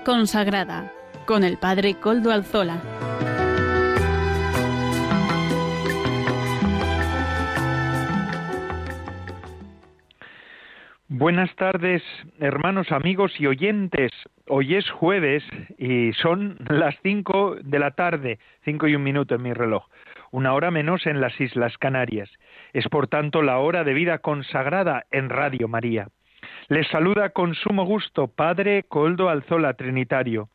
Consagrada con el Padre Coldo Alzola. Buenas tardes, hermanos, amigos y oyentes. Hoy es jueves y son las cinco de la tarde, cinco y un minuto en mi reloj, una hora menos en las Islas Canarias. Es por tanto la hora de vida consagrada en Radio María. Les saluda con sumo gusto Padre Coldo Alzola Trinitario.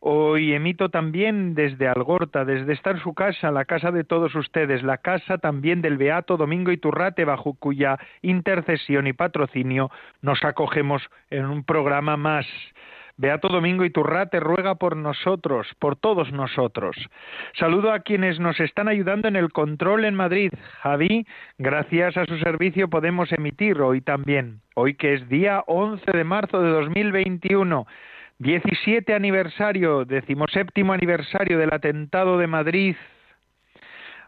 Hoy emito también desde Algorta, desde estar su casa, la casa de todos ustedes, la casa también del Beato Domingo Iturrate, bajo cuya intercesión y patrocinio nos acogemos en un programa más. Beato Domingo Iturrate ruega por nosotros, por todos nosotros. Saludo a quienes nos están ayudando en el control en Madrid. Javi, gracias a su servicio podemos emitir hoy también, hoy que es día 11 de marzo de 2021. 17 aniversario, decimoséptimo aniversario del atentado de Madrid.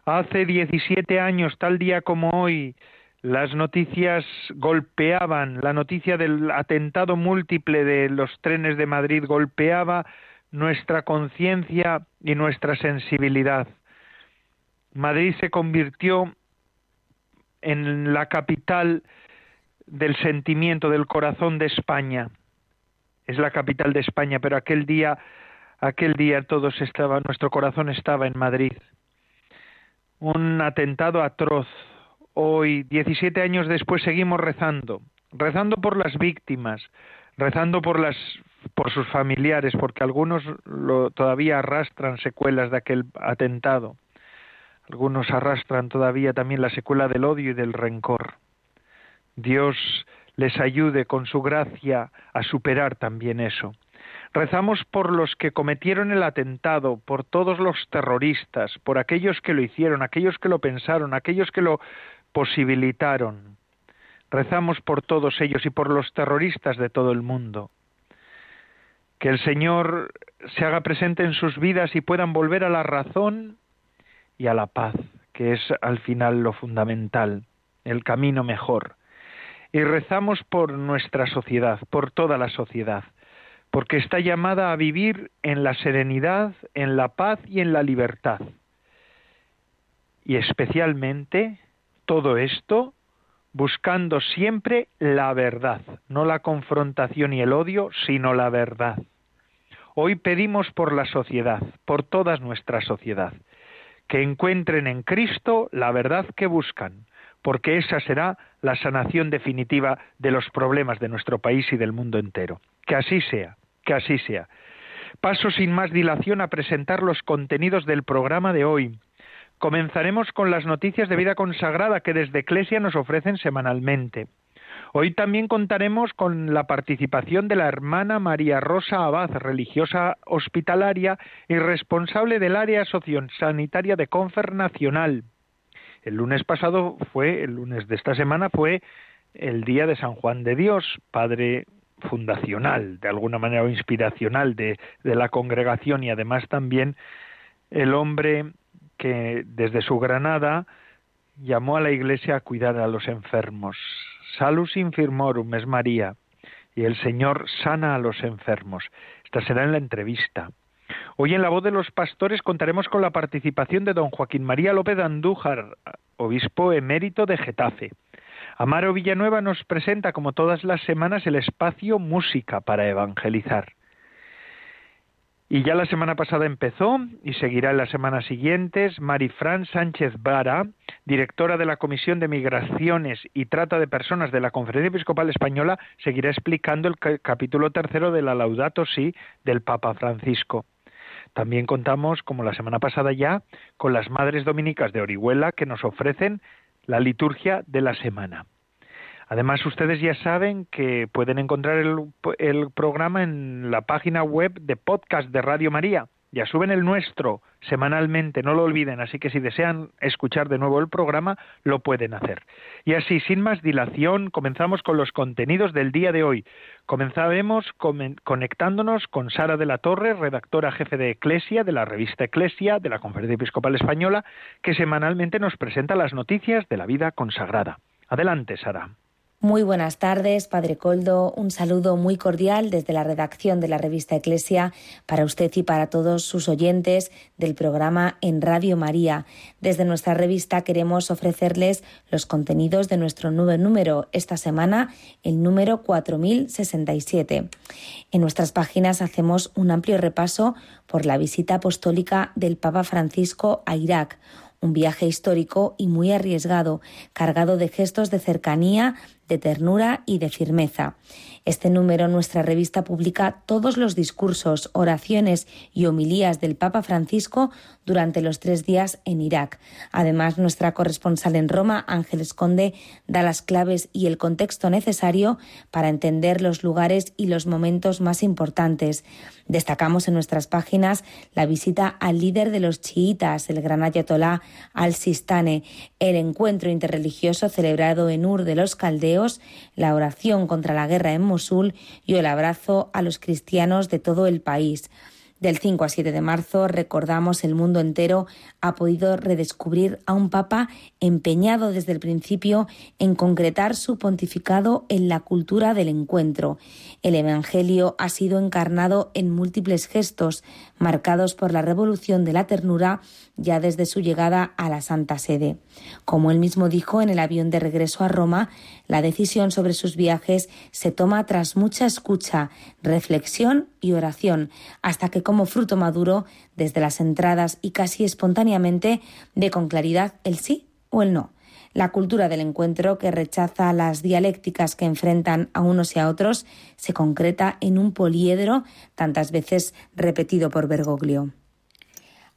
Hace 17 años, tal día como hoy, las noticias golpeaban, la noticia del atentado múltiple de los trenes de Madrid golpeaba nuestra conciencia y nuestra sensibilidad. Madrid se convirtió en la capital del sentimiento, del corazón de España. Es la capital de España, pero aquel día, aquel día todos estaban, nuestro corazón estaba en Madrid. Un atentado atroz, hoy, 17 años después, seguimos rezando, rezando por las víctimas, rezando por las por sus familiares, porque algunos todavía arrastran secuelas de aquel atentado. Algunos arrastran todavía también la secuela del odio y del rencor. Dios les ayude con su gracia a superar también eso. Rezamos por los que cometieron el atentado, por todos los terroristas, por aquellos que lo hicieron, aquellos que lo pensaron, aquellos que lo posibilitaron. Rezamos por todos ellos y por los terroristas de todo el mundo. Que el Señor se haga presente en sus vidas y puedan volver a la razón y a la paz, que es al final lo fundamental, el camino mejor. Y rezamos por nuestra sociedad, por toda la sociedad, porque está llamada a vivir en la serenidad, en la paz y en la libertad. Y especialmente todo esto buscando siempre la verdad, no la confrontación y el odio, sino la verdad. Hoy pedimos por la sociedad, por toda nuestra sociedad, que encuentren en Cristo la verdad que buscan, porque esa será la sanación definitiva de los problemas de nuestro país y del mundo entero. Que así sea, que así sea. Paso sin más dilación a presentar los contenidos del programa de hoy, Comenzaremos con las noticias de vida consagrada que desde Eclesia nos ofrecen semanalmente. Hoy también contaremos con la participación de la hermana María Rosa Abad, religiosa hospitalaria y responsable del área sociosanitaria de Confer Nacional. El lunes pasado fue, el lunes de esta semana fue el día de San Juan de Dios, padre fundacional, de alguna manera o inspiracional de, de la congregación y además también el hombre que desde su Granada llamó a la Iglesia a cuidar a los enfermos. Salus infirmorum es María, y el Señor sana a los enfermos. Esta será en la entrevista. Hoy en la voz de los pastores contaremos con la participación de don Joaquín María López Andújar, obispo emérito de Getafe. Amaro Villanueva nos presenta, como todas las semanas, el espacio Música para evangelizar. Y ya la semana pasada empezó y seguirá en las semanas siguientes Marifran Sánchez Vara, directora de la Comisión de Migraciones y Trata de Personas de la Conferencia Episcopal Española, seguirá explicando el capítulo tercero de la Laudato Si del Papa Francisco. También contamos, como la semana pasada ya, con las Madres Dominicas de Orihuela que nos ofrecen la liturgia de la semana. Además, ustedes ya saben que pueden encontrar el, programa en la página web de podcast de Radio María. Ya suben el nuestro semanalmente, no lo olviden, así que si desean escuchar de nuevo el programa, lo pueden hacer. Y así, sin más dilación, comenzamos con los contenidos del día de hoy. Comenzaremos conectándonos con Sara de la Torre, redactora jefe de Eclesia, de la revista Eclesia, de la Conferencia Episcopal Española, que semanalmente nos presenta las noticias de la vida consagrada. Adelante, Sara. Muy buenas tardes, Padre Coldo. Un saludo muy cordial desde la redacción de la revista Eclesia para usted y para todos sus oyentes del programa en Radio María. Desde nuestra revista queremos ofrecerles los contenidos de nuestro nuevo número, esta semana el número 4067. En nuestras páginas hacemos un amplio repaso por la visita apostólica del Papa Francisco a Irak un viaje histórico y muy arriesgado, cargado de gestos de cercanía, de ternura y de firmeza. Este número, nuestra revista publica todos los discursos, oraciones y homilías del Papa Francisco durante los tres días en Irak. Además, nuestra corresponsal en Roma, Ángeles Conde, da las claves y el contexto necesario para entender los lugares y los momentos más importantes. Destacamos en nuestras páginas la visita al líder de los chiitas, el gran ayatolá al-Sistane, el encuentro interreligioso celebrado en Ur de los Caldeos, la oración contra la guerra en Mosul y el abrazo a los cristianos de todo el país. Del 5 a 7 de marzo, recordamos, el mundo entero ha podido redescubrir a un papa empeñado desde el principio en concretar su pontificado en la cultura del encuentro. El Evangelio ha sido encarnado en múltiples gestos, marcados por la revolución de la ternura ya desde su llegada a la Santa Sede. Como él mismo dijo en el avión de regreso a Roma, la decisión sobre sus viajes se toma tras mucha escucha, reflexión y oración, hasta que como fruto maduro, desde las entradas y casi espontáneamente, ve con claridad el sí o el no. La cultura del encuentro, que rechaza las dialécticas que enfrentan a unos y a otros, se concreta en un poliedro tantas veces repetido por Bergoglio.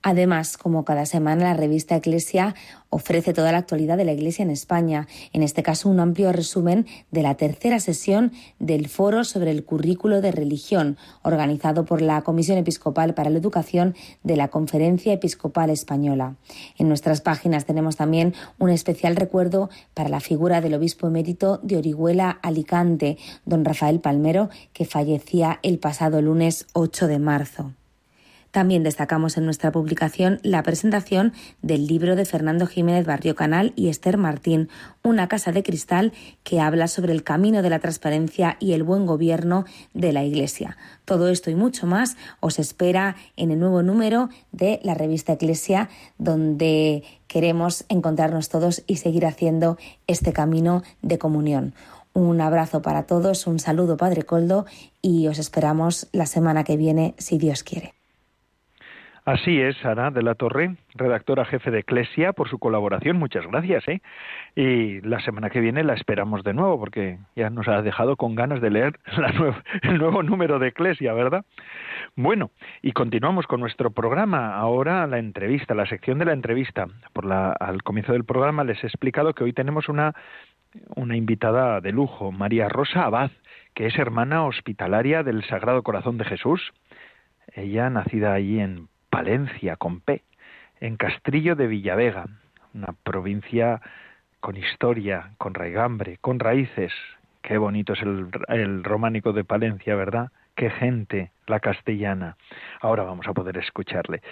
Además, como cada semana, la revista Eclesia ofrece toda la actualidad de la Iglesia en España, en este caso un amplio resumen de la tercera sesión del Foro sobre el Currículo de Religión, organizado por la Comisión Episcopal para la Educación de la Conferencia Episcopal Española. En nuestras páginas tenemos también un especial recuerdo para la figura del obispo emérito de Orihuela Alicante, don Rafael Palmero, que fallecía el pasado lunes 8 de marzo. También destacamos en nuestra publicación la presentación del libro de Fernando Jiménez Barrio Canal y Esther Martín, Una casa de cristal, que habla sobre el camino de la transparencia y el buen gobierno de la Iglesia. Todo esto y mucho más os espera en el nuevo número de la revista Iglesia, donde queremos encontrarnos todos y seguir haciendo este camino de comunión. Un abrazo para todos, un saludo Padre Coldo y os esperamos la semana que viene si Dios quiere. Así es, Ana de la Torre, redactora jefe de Eclesia, por su colaboración. Muchas gracias. ¿eh? Y la semana que viene la esperamos de nuevo, porque ya nos ha dejado con ganas de leer el nuevo número de Eclesia, ¿verdad? Bueno, y continuamos con nuestro programa. Ahora la entrevista, la sección de la entrevista. Por la, al comienzo del programa les he explicado que hoy tenemos una, una invitada de lujo, María Rosa Abad, que es hermana hospitalaria del Sagrado Corazón de Jesús. Ella, nacida allí en Palencia con P, en Castrillo de Villavega, una provincia con historia, con raigambre, con raíces. Qué bonito es el, el románico de Palencia, ¿verdad? Qué gente la castellana. Ahora vamos a poder escucharle.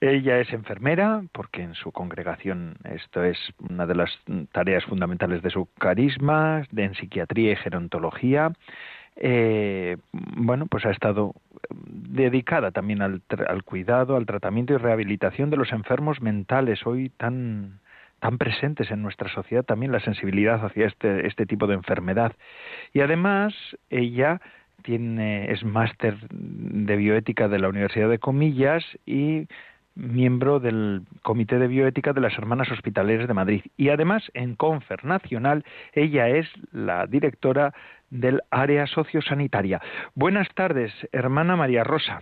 Ella es enfermera porque en su congregación esto es una de las tareas fundamentales de su carisma, en psiquiatría y gerontología eh, bueno, pues ha estado dedicada también al, al, cuidado, al tratamiento y rehabilitación de los enfermos mentales, hoy tan tan presentes en nuestra sociedad también la sensibilidad hacia este, este tipo de enfermedad. Y además ella tiene, es máster de bioética de la Universidad de Comillas y miembro del Comité de Bioética de las Hermanas Hospitaleras de Madrid. Y además, en Confer Nacional, ella es la directora del área sociosanitaria. Buenas tardes, hermana María Rosa.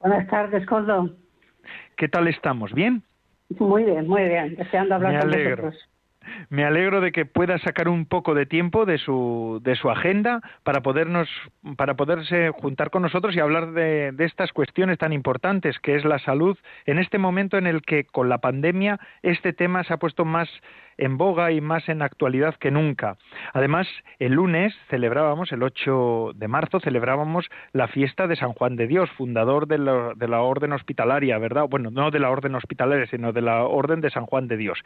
Buenas tardes, Coldo. ¿Qué tal estamos? ¿Bien? Muy bien, muy bien. Deseando hablar Me con alegro. vosotros. Me alegro de que pueda sacar un poco de tiempo de su, de su agenda para podernos, para poderse juntar con nosotros y hablar de, de estas cuestiones tan importantes que es la salud en este momento en el que con la pandemia este tema se ha puesto más en boga y más en actualidad que nunca. Además, el lunes celebrábamos, el 8 de marzo, celebrábamos la fiesta de San Juan de Dios, fundador de la, de la Orden Hospitalaria, ¿verdad? Bueno, no de la Orden Hospitalaria, sino de la Orden de San Juan de Dios,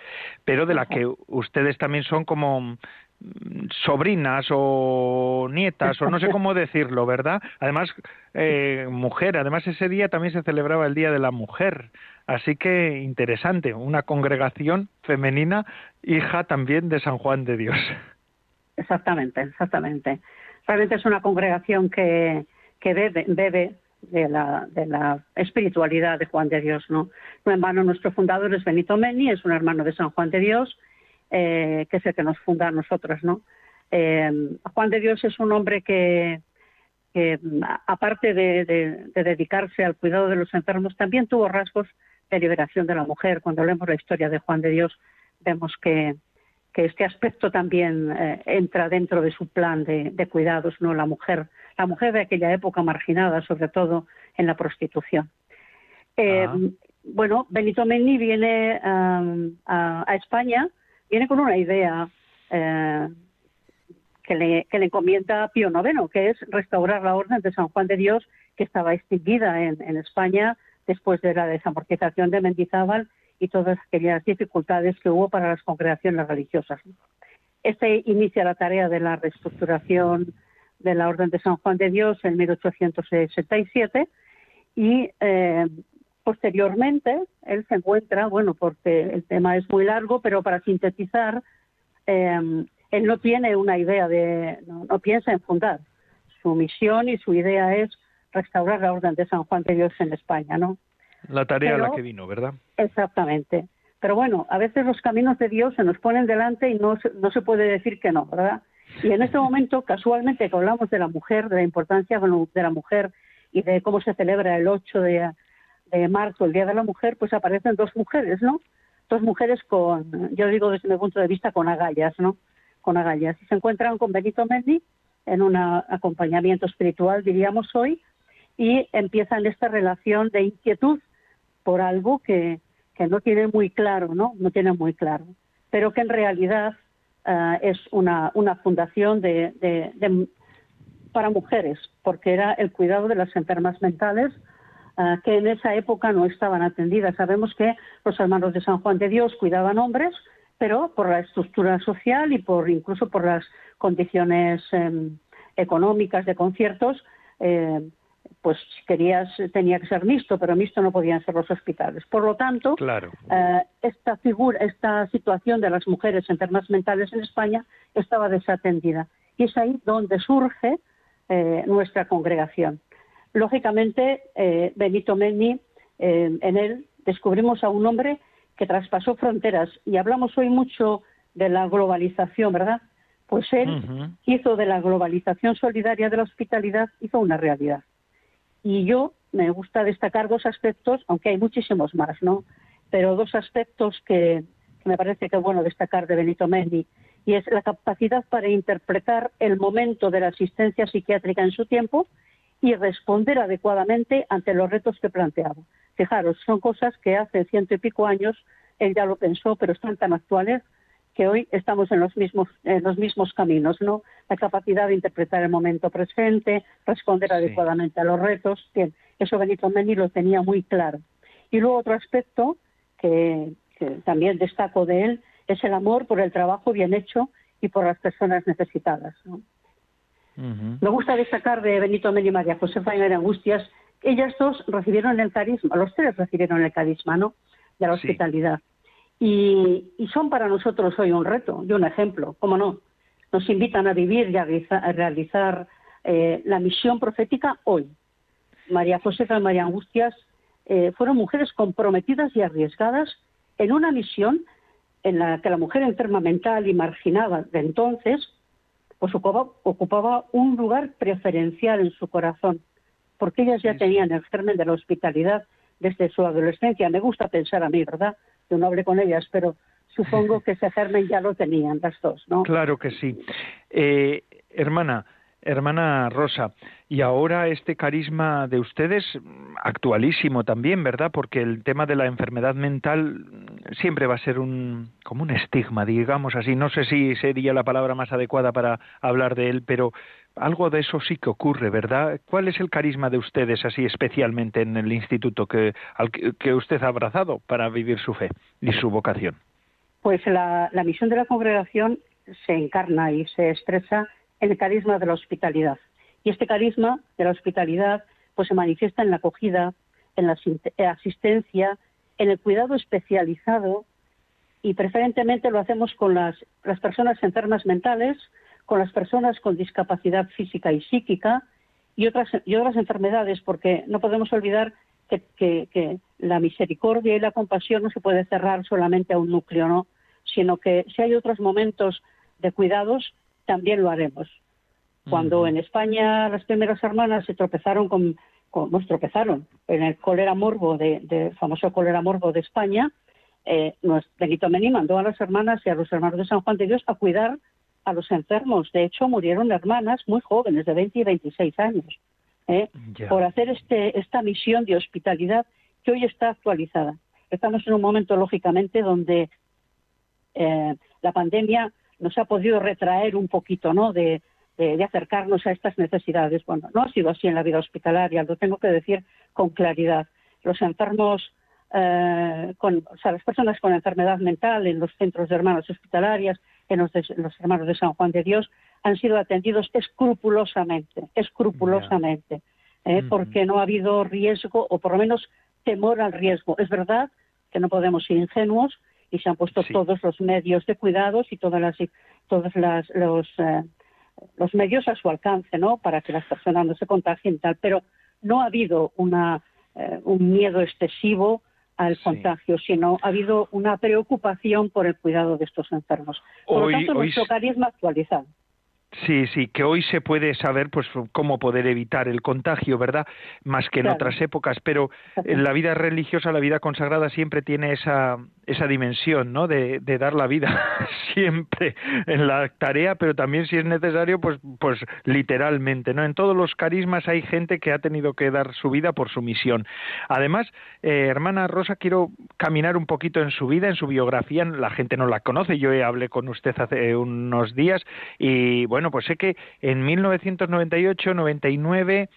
pero de la que ustedes también son como sobrinas o nietas o no sé cómo decirlo, ¿verdad? Además, eh, mujer, además ese día también se celebraba el Día de la Mujer, así que interesante, una congregación femenina, hija también de San Juan de Dios. Exactamente, exactamente. Realmente es una congregación que, que bebe, de la, de la espiritualidad de Juan de Dios, ¿no? Un hermano, nuestro fundador es Benito Meni, es un hermano de San Juan de Dios, eh, que es el que nos funda a nosotros, ¿no? Eh, Juan de Dios es un hombre que, aparte de, dedicarse al cuidado de los enfermos, también tuvo rasgos de liberación de la mujer. Cuando leemos la historia de Juan de Dios, vemos que, este aspecto también eh, entra dentro de su plan de, cuidados, ¿no? La mujer, la mujer de aquella época marginada, sobre todo en la prostitución. Ah. Bueno, Benito Menni viene a, España, viene con una idea eh, que le, que le encomienda Pío IX, que es restaurar la orden de San Juan de Dios, que estaba extinguida en, España después de la desamortización de Mendizábal y todas aquellas dificultades que hubo para las congregaciones religiosas. Este inicia la tarea de la reestructuración de la Orden de San Juan de Dios en 1867 y eh, posteriormente él se encuentra, bueno, porque el tema es muy largo, pero para sintetizar, eh, él no tiene una idea de, no, piensa en fundar. Su misión y su idea es restaurar la orden de San Juan de Dios en España, ¿no? La tarea a la que vino, ¿verdad? Exactamente. Pero bueno, a veces los caminos de Dios se nos ponen delante y no, no se puede decir que no, ¿verdad? Y en este momento, casualmente, que hablamos de la mujer, de la importancia de la mujer y de cómo se celebra el 8 de, de marzo, el Día de la Mujer, pues aparecen dos mujeres, ¿no? Dos mujeres con, yo digo desde mi punto de vista, con agallas, ¿no? con agallas. Y se encuentran con Benito Mendy en un acompañamiento espiritual, diríamos hoy, y empiezan esta relación de inquietud por algo que, que no tiene muy claro, ¿no? No tiene muy claro, pero que en realidad eh, es una, una fundación de, de, para mujeres, porque era el cuidado de las enfermas mentales eh, que en esa época no estaban atendidas. Sabemos que los hermanos de San Juan de Dios cuidaban hombres, pero por la estructura social y por incluso por las condiciones em, económicas de conciertos, eh, pues querías tenía que ser mixto, pero mixto no podían ser los hospitales. Por lo tanto, eh, esta figura, esta situación de las mujeres enfermas mentales en España estaba desatendida y es ahí donde surge eh, nuestra congregación. Lógicamente, Benito Menni, en él descubrimos a un hombre que traspasó fronteras. Y hablamos hoy mucho de la globalización, ¿verdad? Pues él hizo de la globalización solidaria de la hospitalidad, hizo una realidad. Y yo me gusta destacar dos aspectos, aunque hay muchísimos más, ¿no? Pero dos aspectos que, me parece que es bueno destacar de Benito Mendy, y es la capacidad para interpretar el momento de la asistencia psiquiátrica en su tiempo y responder adecuadamente ante los retos que planteaba. Fijaros, son cosas que hace ciento y pico años él ya lo pensó, pero están tan actuales que hoy estamos en los mismos, en los mismos caminos, ¿no? La capacidad de interpretar el momento presente, responder adecuadamente a los retos, que eso Benito Meni lo tenía muy claro. Y luego otro aspecto que, también destaco de él es el amor por el trabajo bien hecho y por las personas necesitadas. Me gusta destacar de Benito Meni y María Josefa y Angustias ellas dos recibieron el carisma, los tres recibieron el carisma, ¿no? De la hospitalidad. Y, son para nosotros hoy un reto y un ejemplo, ¿cómo no? Nos invitan a vivir y a realizar, eh, la misión profética hoy. María Josefa y María Angustias eh, fueron mujeres comprometidas y arriesgadas en una misión en la que la mujer enferma mental y marginada de entonces pues ocupaba un lugar preferencial en su corazón porque ellas ya tenían el germen de la hospitalidad desde su adolescencia. Me gusta pensar a mí, ¿verdad? Yo no hablé con ellas, pero supongo que ese germen ya lo tenían las dos, ¿no? Claro que sí. Eh, hermana, hermana Rosa, y ahora este carisma de ustedes actualísimo también, ¿verdad? Porque el tema de la enfermedad mental siempre va a ser un como un estigma, digamos así. No sé si sería la palabra más adecuada para hablar de él, pero algo de eso sí que ocurre, ¿verdad? ¿Cuál es el carisma de ustedes así especialmente en el instituto que, al que usted ha abrazado para vivir su fe y su vocación? Pues la, misión de la congregación se encarna y se expresa el carisma de la hospitalidad. Y este carisma de la hospitalidad pues se manifiesta en la acogida, en la asistencia, en el cuidado especializado y preferentemente lo hacemos con las, personas enfermas mentales, con las personas con discapacidad física y psíquica y otras, y otras enfermedades, porque no podemos olvidar que, la misericordia y la compasión no se puede cerrar solamente a un núcleo, ¿no? sino que si hay otros momentos de cuidados, también lo haremos. Cuando en España las primeras hermanas se tropezaron con, con nos tropezaron en el cólera morbo de, famoso cólera morbo de España, eh, Benito Mení mandó a las hermanas y a los hermanos de San Juan de Dios a cuidar a los enfermos. De hecho, murieron hermanas muy jóvenes, de 20 y 26 años, ¿eh? por hacer este, esta misión de hospitalidad que hoy está actualizada. Estamos en un momento, lógicamente, donde eh, la pandemia nos ha podido retraer un poquito, ¿no? De, de, acercarnos a estas necesidades. Bueno, no ha sido así en la vida hospitalaria, lo tengo que decir con claridad. Los enfermos, eh, con, o sea, las personas con enfermedad mental en los centros de hermanos hospitalarias, en los, los hermanos de San Juan de Dios, han sido atendidos escrupulosamente, escrupulosamente, ¿eh? porque no ha habido riesgo, o por lo menos temor al riesgo. Es verdad que no podemos ser ingenuos y se han puesto todos los medios de cuidados y todas las, todos las, los, eh, los medios a su alcance, ¿no? Para que las personas no se contagien y tal. Pero no ha habido una, eh, un miedo excesivo al contagio, sino ha habido una preocupación por el cuidado de estos enfermos. Por lo tanto, nuestro carisma actualizado. Sí, sí, que hoy se puede saber pues cómo poder evitar el contagio, ¿verdad? Más que en otras épocas, pero en la vida religiosa, la vida consagrada siempre tiene esa esa dimensión, ¿no? De, de, dar la vida siempre en la tarea, pero también si es necesario, pues, pues literalmente, ¿no? En todos los carismas hay gente que ha tenido que dar su vida por su misión. Además, eh, hermana Rosa, quiero caminar un poquito en su vida, en su biografía. La gente no la conoce. Yo hablé con usted hace unos días y bueno, pues sé que en 1998, 99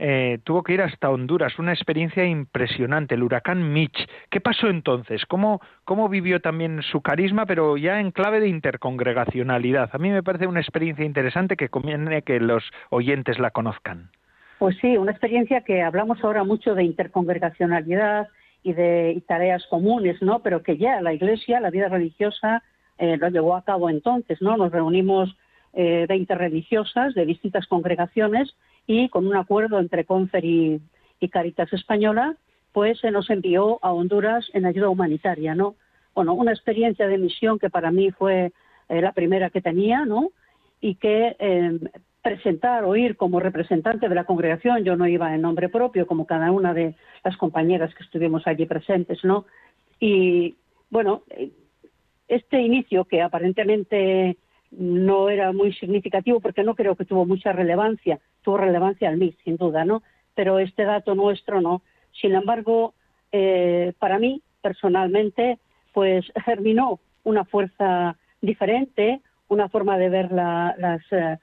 eh, tuvo que ir hasta Honduras, una experiencia impresionante, el huracán Mitch. ¿Qué pasó entonces? ¿Cómo, ¿Cómo vivió también su carisma, pero ya en clave de intercongregacionalidad? A mí me parece una experiencia interesante que conviene que los oyentes la conozcan. Pues sí, una experiencia que hablamos ahora mucho de intercongregacionalidad y de tareas comunes, ¿no? Pero que ya la Iglesia, la vida religiosa, eh, lo llevó a cabo entonces, ¿no? Nos reunimos eh, 20 religiosas de distintas congregaciones y con un acuerdo entre Confer y, Caritas Española, pues se nos envió a Honduras en ayuda humanitaria, ¿no? Bueno, una experiencia de misión que para mí fue eh, la primera que tenía, ¿no? Y que eh, presentar o ir como representante de la congregación, yo no iba en nombre propio, como cada una de las compañeras que estuvimos allí presentes, ¿no? Y bueno, este inicio que aparentemente no era muy significativo porque no creo que tuvo mucha relevancia, tuvo relevancia al MIS, sin duda, ¿no? Pero este dato nuestro no. Sin embargo, eh, para mí, personalmente, pues germinó una fuerza diferente, una forma de ver la, eh,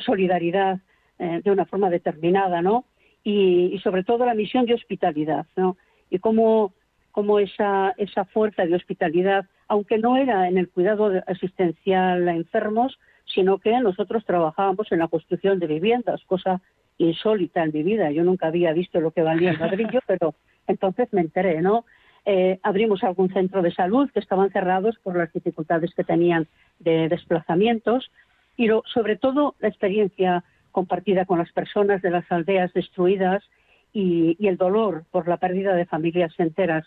solidaridad eh, de una forma determinada, ¿no? Y, sobre todo la misión de hospitalidad, ¿no? Y cómo, cómo esa, esa fuerza de hospitalidad aunque no era en el cuidado asistencial a enfermos, sino que nosotros trabajábamos en la construcción de viviendas, cosa insólita en mi vida. Yo nunca había visto lo que valía el ladrillo, pero entonces me enteré, ¿no? Eh, abrimos algún centro de salud que estaban cerrados por las dificultades que tenían de desplazamientos y sobre todo la experiencia compartida con las personas de las aldeas destruidas y el dolor por la pérdida de familias enteras.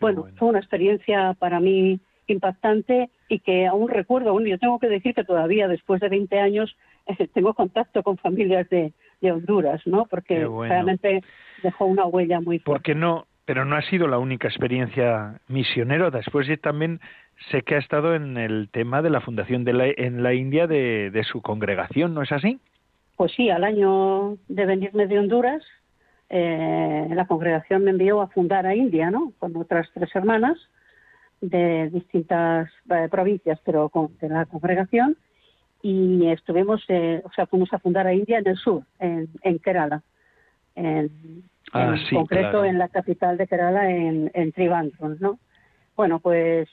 Bueno, fue una experiencia para mí impactante y que aún recuerdo, aún yo tengo que decir que todavía después de 20 años eh, tengo contacto con familias de, Honduras, ¿no? Porque realmente dejó una huella muy fuerte. Porque no, pero no ha sido la única experiencia misionera. Después también sé que ha estado en el tema de la fundación de la, en la India de, de su congregación, ¿no es así? Pues sí, al año de venirme de Honduras, eh, la congregación me envió a fundar a India, ¿no? Con otras tres hermanas de distintas eh, provincias, pero con, de la congregación, y estuvimos, eh, o sea, fuimos a fundar a India en el sur, en, en Kerala, en, ah, concreto en la capital de Kerala, en, en Trivandrum, ¿no? Bueno, pues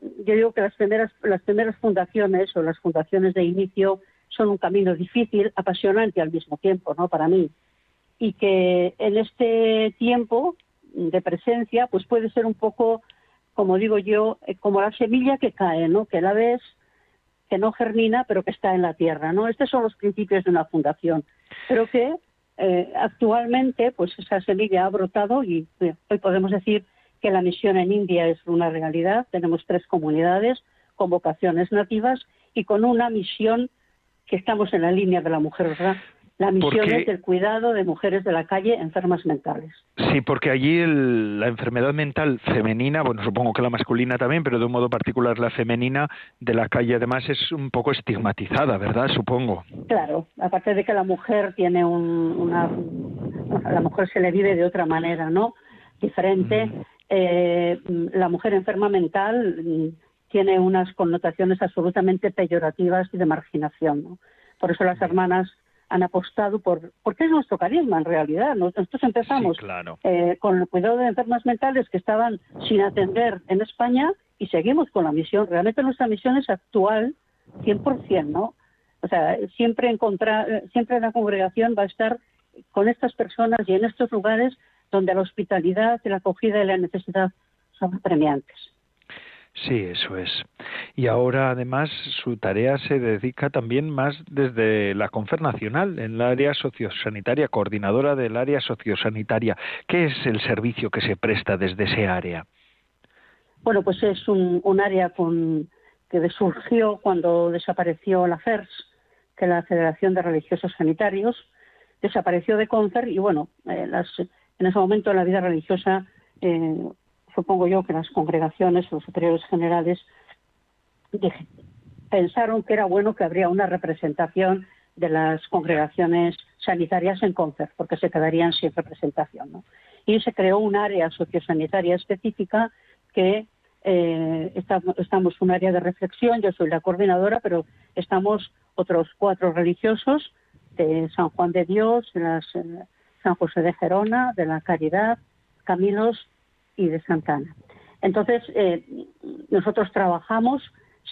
yo digo que las primeras, las primeras fundaciones o las fundaciones de inicio son un camino difícil, apasionante al mismo tiempo, ¿no? Para mí. Y que en este tiempo de presencia, pues puede ser un poco, como digo yo, eh, como la semilla que cae, ¿no? Que la ves, que no germina, pero que está en la tierra, ¿no? Estos son los principios de una fundación. Pero que eh, actualmente, pues esa semilla ha brotado y eh, hoy podemos decir que la misión en India es una realidad. Tenemos tres comunidades con vocaciones nativas y con una misión que estamos en la línea de la mujer, ¿verdad? La misión es el cuidado de mujeres de la calle enfermas mentales. Sí, porque allí la enfermedad mental femenina, bueno, supongo que la masculina también, pero de un modo particular la femenina de la calle además es un poco estigmatizada, ¿verdad? Supongo. Claro, aparte de que la mujer tiene un, una... A la mujer se le vive de otra manera, ¿no? Diferente. Mm. Eh, la mujer enferma mental mm, tiene unas connotaciones absolutamente peyorativas y de marginación, ¿no? Por eso las hermanas han apostado por, porque es nuestro carisma en realidad. Nosotros empezamos eh, con el cuidado de enfermas mentales que estaban sin atender en España y seguimos con la misión. Realmente nuestra misión es actual 100%, ¿no? O sea, siempre, encontrar, siempre la congregación va a estar con estas personas y en estos lugares donde la hospitalidad, la acogida y la necesidad son premiantes. Sí, eso es. Y ahora además su tarea se dedica también más desde la Confer Nacional, en el área sociosanitaria, coordinadora del área sociosanitaria. ¿Qué es el servicio que se presta desde ese área? Bueno, pues es un, área con, que surgió cuando desapareció la FERS, que es la Federación de Religiosos Sanitarios, desapareció de Confer y bueno, eh, en ese momento la vida religiosa eh, supongo yo que las congregaciones, los superiores generales, pensaron que era bueno que habría una representación de las congregaciones sanitarias en CONCER, porque se quedarían sin representación. ¿no? Y se creó un área sociosanitaria específica que eh, estamos, un área de reflexión, yo soy la coordinadora, pero estamos otros cuatro religiosos de San Juan de Dios, de eh, San José de Gerona, de la Caridad, Caminos y de Santana. Entonces, eh, nosotros trabajamos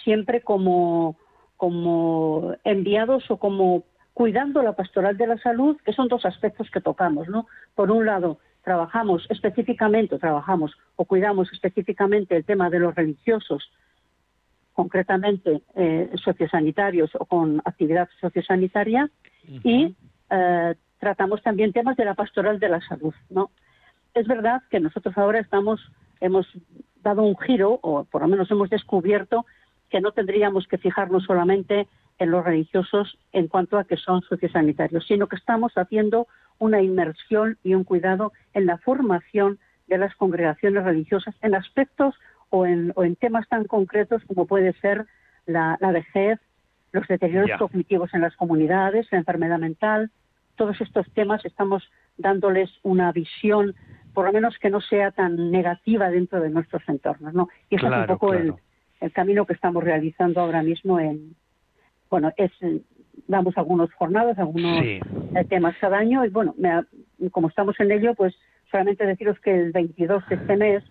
siempre como, como enviados o como cuidando la pastoral de la salud, que son dos aspectos que tocamos, ¿no? Por un lado, trabajamos específicamente, trabajamos o cuidamos específicamente el tema de los religiosos, concretamente eh, sociosanitarios o con actividad sociosanitaria, y eh, tratamos también temas de la pastoral de la salud, ¿no? Es verdad que nosotros ahora estamos, hemos dado un giro, o por lo menos hemos descubierto que no tendríamos que fijarnos solamente en los religiosos en cuanto a que son sociosanitarios, sino que estamos haciendo una inmersión y un cuidado en la formación de las congregaciones religiosas en aspectos o en, temas tan concretos como puede ser la, vejez, los deterioros cognitivos en las comunidades, la enfermedad mental. Todos estos temas estamos dándoles una visión por lo menos que no sea tan negativa dentro de nuestros entornos, ¿no? Y ese es un poco el, camino que estamos realizando ahora mismo en, bueno, es, damos algunas jornadas, algunos eh, temas cada año y bueno, como estamos en ello, pues solamente deciros que el 22 de este mes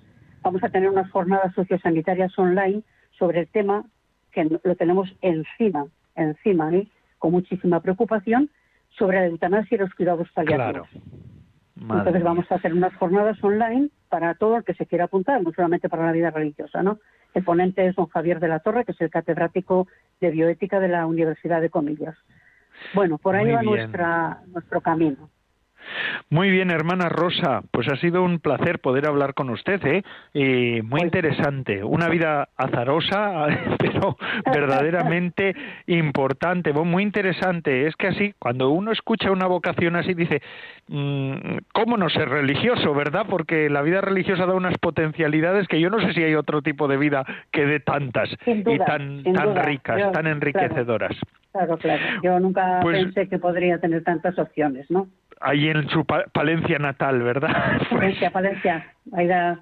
vamos a tener unas jornadas sociosanitarias online sobre el tema que lo tenemos encima, encima, ¿eh? con muchísima preocupación, sobre la eutanasia y los cuidados paliativos. Claro. Entonces vamos a hacer unas jornadas online para todo el que se quiera apuntar, no solamente para la vida religiosa, ¿no? El ponente es don Javier de la Torre, que es el catedrático de bioética de la Universidad de Comillas. Bueno, por ahí va nuestra, nuestro camino. Muy bien, hermana Rosa, pues ha sido un placer poder hablar con usted, ¿eh? Muy pues interesante, una vida azarosa, pero verdaderamente importante, muy interesante. Es que así, cuando uno escucha una vocación así, dice, mm, ¿cómo no ser religioso, verdad? Porque la vida religiosa da unas potencialidades que yo no sé si hay otro tipo de vida que dé tantas y tan, tan ricas, tan enriquecedoras. Claro, claro. Yo nunca pues pensé que podría tener tantas opciones, ¿no? ahí en su Palencia natal, ¿verdad? Palencia, Palencia.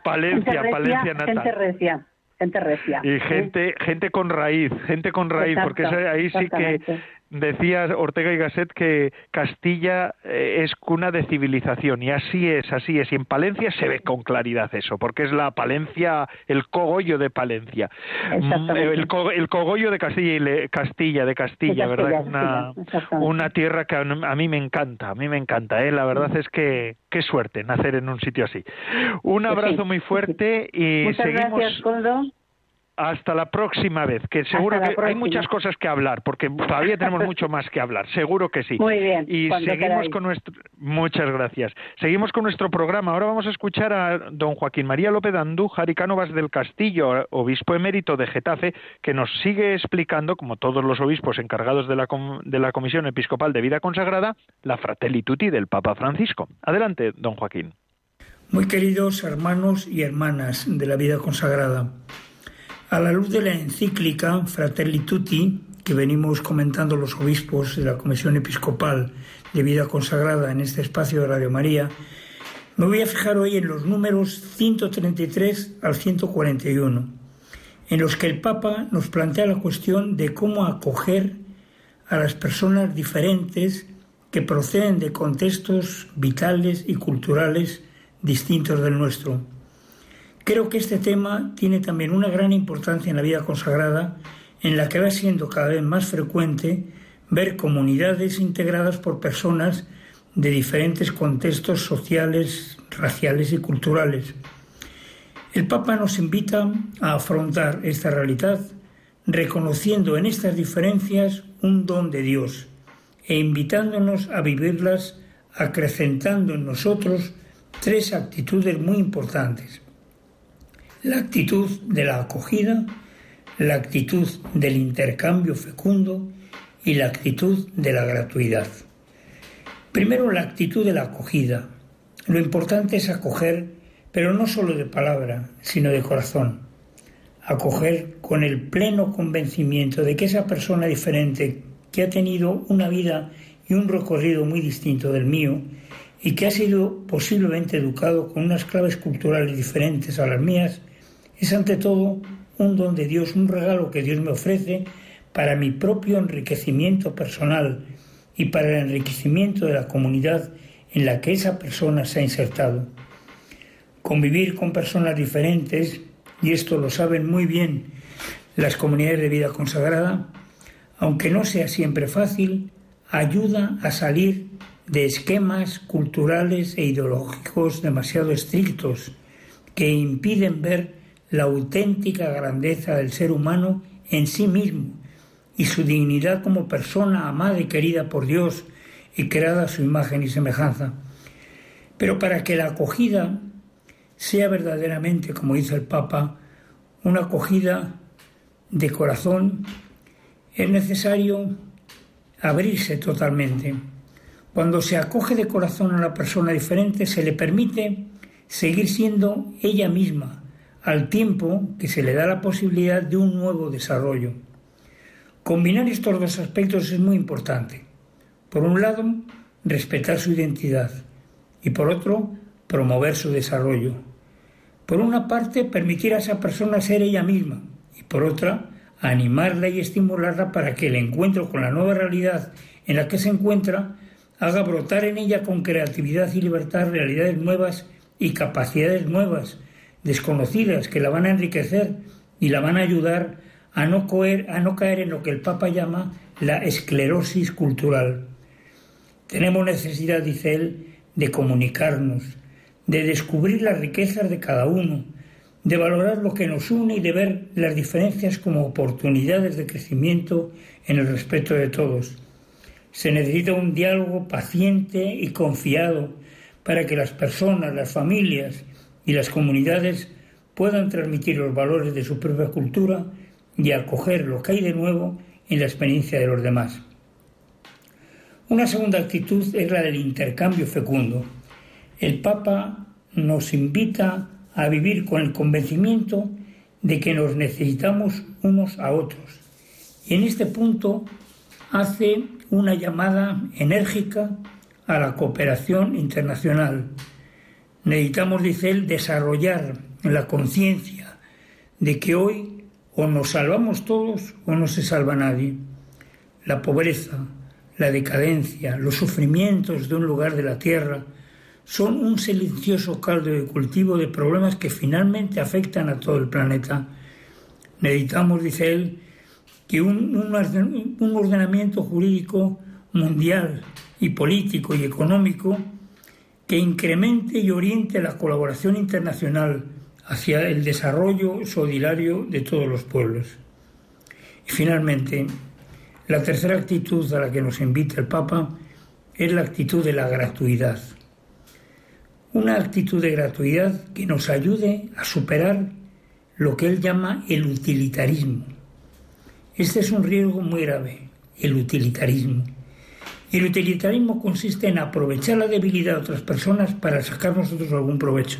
Palencia, Palencia natal. Gente recia, gente recia. Y gente, gente con raíz, gente con raíz, porque ahí sí que decía Ortega y Gasset que Castilla eh, es cuna de civilización y así es, así es. Y en Palencia se ve con claridad eso, porque es la Palencia, el cogollo de Palencia, mm, el, cogollo de Castilla, y Castilla de Castilla, ¿verdad? Una, una tierra que a mí me encanta, a mí me encanta. ¿eh? La verdad es que qué suerte nacer en un sitio así. Un abrazo muy fuerte y Muchas seguimos. Gracias, hasta la próxima vez, que seguro que hay muchas cosas que hablar, porque todavía tenemos mucho más que hablar, seguro que sí. Muy bien. Y seguimos con nuestro. Muchas gracias. Seguimos con nuestro programa. Ahora vamos a escuchar a don Joaquín María López Andújar y Cánovas del Castillo, obispo emérito de Getafe, que nos sigue explicando, como todos los obispos encargados de la, de la Comisión Episcopal de Vida Consagrada, la Fratelli Tutti del Papa Francisco. Adelante, don Joaquín. Muy queridos hermanos y hermanas de la vida consagrada. A la luz de la encíclica Fratelli Tutti, que venimos comentando los obispos de la Comisión Episcopal de Vida Consagrada en este espacio de Radio María, me voy a fijar hoy en los números 133 al 141, en los que el Papa nos plantea la cuestión de cómo acoger a las personas diferentes que proceden de contextos vitales y culturales distintos del nuestro Creo que este tema tiene también una gran importancia en la vida consagrada, en la que va siendo cada vez más frecuente ver comunidades integradas por personas de diferentes contextos sociales, raciales y culturales. El Papa nos invita a afrontar esta realidad reconociendo en estas diferencias un don de Dios e invitándonos a vivirlas acrecentando en nosotros tres actitudes muy importantes la actitud de la acogida, la actitud del intercambio fecundo y la actitud de la gratuidad. Primero, la actitud de la acogida. Lo importante es acoger, pero no solo de palabra, sino de corazón. Acoger con el pleno convencimiento de que esa persona diferente, que ha tenido una vida y un recorrido muy distinto del mío, y que ha sido posiblemente educado con unas claves culturales diferentes a las mías, es ante todo un don de Dios, un regalo que Dios me ofrece para mi propio enriquecimiento personal y para el enriquecimiento de la comunidad en la que esa persona se ha insertado. Convivir con personas diferentes, y esto lo saben muy bien las comunidades de vida consagrada, aunque no sea siempre fácil, ayuda a salir de esquemas culturales e ideológicos demasiado estrictos que impiden ver la auténtica grandeza del ser humano en sí mismo y su dignidad como persona amada y querida por Dios y creada a su imagen y semejanza. Pero para que la acogida sea verdaderamente, como dice el Papa, una acogida de corazón, es necesario abrirse totalmente. Cuando se acoge de corazón a una persona diferente, se le permite seguir siendo ella misma, al tiempo que se le da la posibilidad de un nuevo desarrollo. Combinar estos dos aspectos es muy importante. Por un lado, respetar su identidad y por otro, promover su desarrollo. Por una parte, permitir a esa persona ser ella misma y por otra, animarla y estimularla para que el encuentro con la nueva realidad en la que se encuentra haga brotar en ella con creatividad y libertad realidades nuevas y capacidades nuevas desconocidas que la van a enriquecer y la van a ayudar a no, a no caer en lo que el Papa llama la esclerosis cultural. Tenemos necesidad, dice él, de comunicarnos, de descubrir las riquezas de cada uno, de valorar lo que nos une y de ver las diferencias como oportunidades de crecimiento en el respeto de todos. Se necesita un diálogo paciente y confiado para que las personas, las familias y las comunidades puedan transmitir los valores de su propia cultura y acoger lo que hay de nuevo en la experiencia de los demás. Una segunda actitud es la del intercambio fecundo. El Papa nos invita a vivir con el convencimiento de que nos necesitamos unos a otros. Y en este punto hace una llamada enérgica a la cooperación internacional, Necesitamos, dice él, desarrollar la conciencia de que hoy o nos salvamos todos o no se salva nadie. la pobreza, la decadencia, los sufrimientos de un lugar de la tierra, son un silencioso caldo de cultivo de problemas que finalmente afectan a todo el planeta. Necesitamos, dice él, que un, un, ordenamiento jurídico mundial y político y económico que incremente y oriente la colaboración internacional hacia el desarrollo solidario de todos los pueblos. Y finalmente, la tercera actitud a la que nos invita el Papa es la actitud de la gratuidad. Una actitud de gratuidad que nos ayude a superar lo que él llama el utilitarismo. Este es un riesgo muy grave, el utilitarismo. El utilitarismo consiste en aprovechar la debilidad de otras personas para sacar nosotros algún provecho.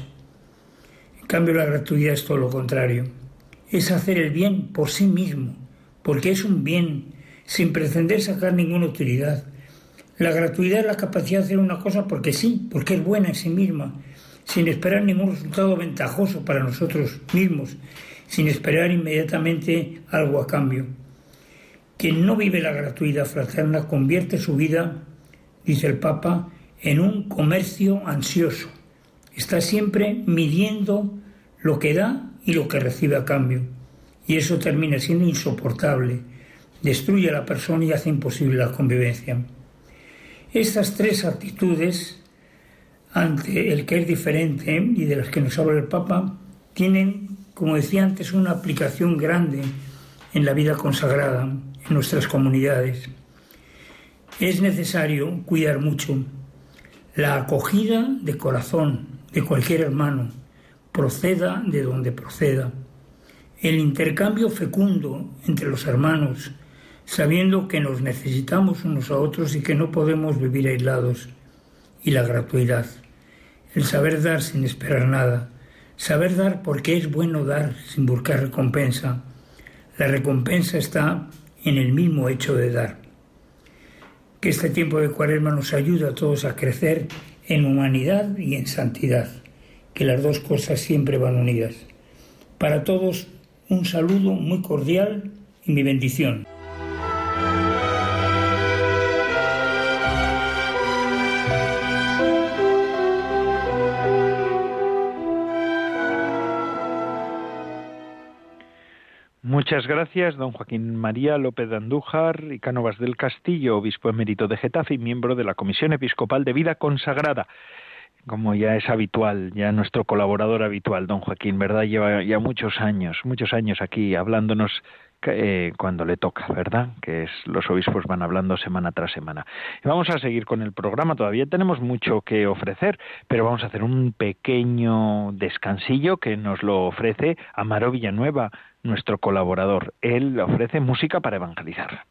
En cambio, la gratuidad es todo lo contrario. Es hacer el bien por sí mismo, porque es un bien, sin pretender sacar ninguna utilidad. La gratuidad es la capacidad de hacer una cosa porque sí, porque es buena en sí misma, sin esperar ningún resultado ventajoso para nosotros mismos, sin esperar inmediatamente algo a cambio. Quien no vive la gratuidad fraterna convierte su vida, dice el Papa, en un comercio ansioso. Está siempre midiendo lo que da y lo que recibe a cambio. Y eso termina siendo insoportable, destruye a la persona y hace imposible la convivencia. Estas tres actitudes ante el que es diferente y de las que nos habla el Papa tienen, como decía antes, una aplicación grande en la vida consagrada, en nuestras comunidades. Es necesario cuidar mucho la acogida de corazón de cualquier hermano, proceda de donde proceda, el intercambio fecundo entre los hermanos, sabiendo que nos necesitamos unos a otros y que no podemos vivir aislados, y la gratuidad, el saber dar sin esperar nada, saber dar porque es bueno dar sin buscar recompensa. La recompensa está en el mismo hecho de dar. Que este tiempo de cuaresma nos ayude a todos a crecer en humanidad y en santidad, que las dos cosas siempre van unidas. Para todos, un saludo muy cordial y mi bendición. Muchas gracias, don Joaquín María López de Andújar y Cánovas del Castillo, obispo emérito de Getafe y miembro de la Comisión Episcopal de Vida Consagrada. Como ya es habitual, ya nuestro colaborador habitual, don Joaquín, ¿verdad? Lleva ya muchos años, muchos años aquí hablándonos eh, cuando le toca, ¿verdad? Que los obispos van hablando semana tras semana. Y vamos a seguir con el programa, todavía tenemos mucho que ofrecer, pero vamos a hacer un pequeño descansillo que nos lo ofrece Amaro Villanueva, nuestro colaborador. Él ofrece música para evangelizar.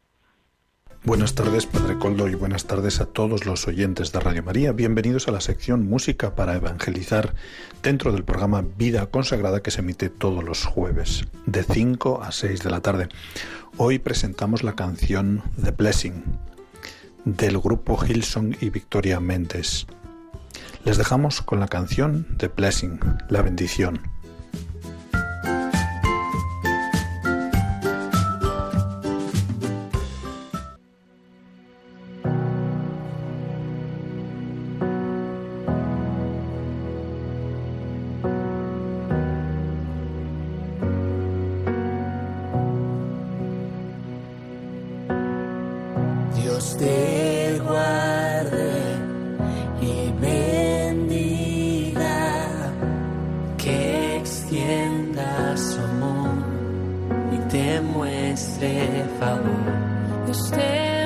Buenas tardes, Padre Coldo, y buenas tardes a todos los oyentes de Radio María. Bienvenidos a la sección Música para Evangelizar dentro del programa Vida Consagrada que se emite todos los jueves, de 5 a 6 de la tarde. Hoy presentamos la canción The Blessing del grupo Hilson y Victoria Méndez. Les dejamos con la canción The Blessing, la bendición. você falou.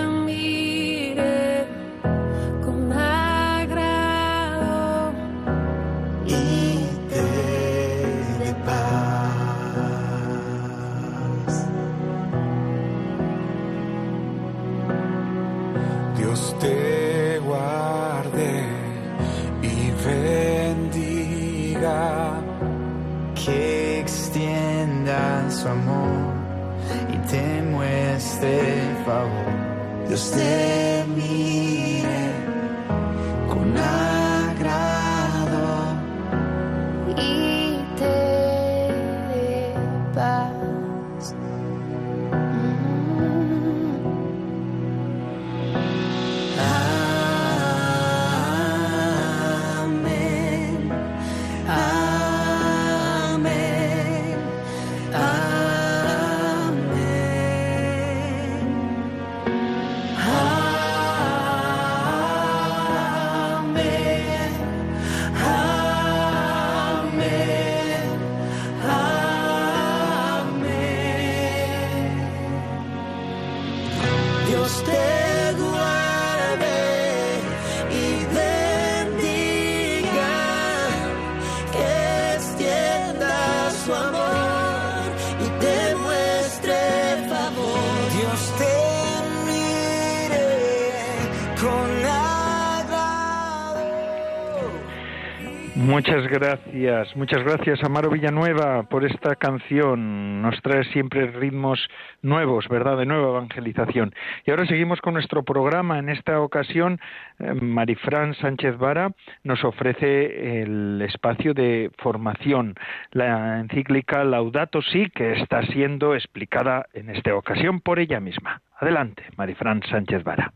Muchas gracias Amaro Villanueva por esta canción. Nos trae siempre ritmos nuevos, ¿verdad? De nueva evangelización. Y ahora seguimos con nuestro programa. En esta ocasión, eh, Marifran Sánchez Vara nos ofrece el espacio de formación, la encíclica Laudato Si, que está siendo explicada en esta ocasión por ella misma. Adelante, Marifran Sánchez Vara.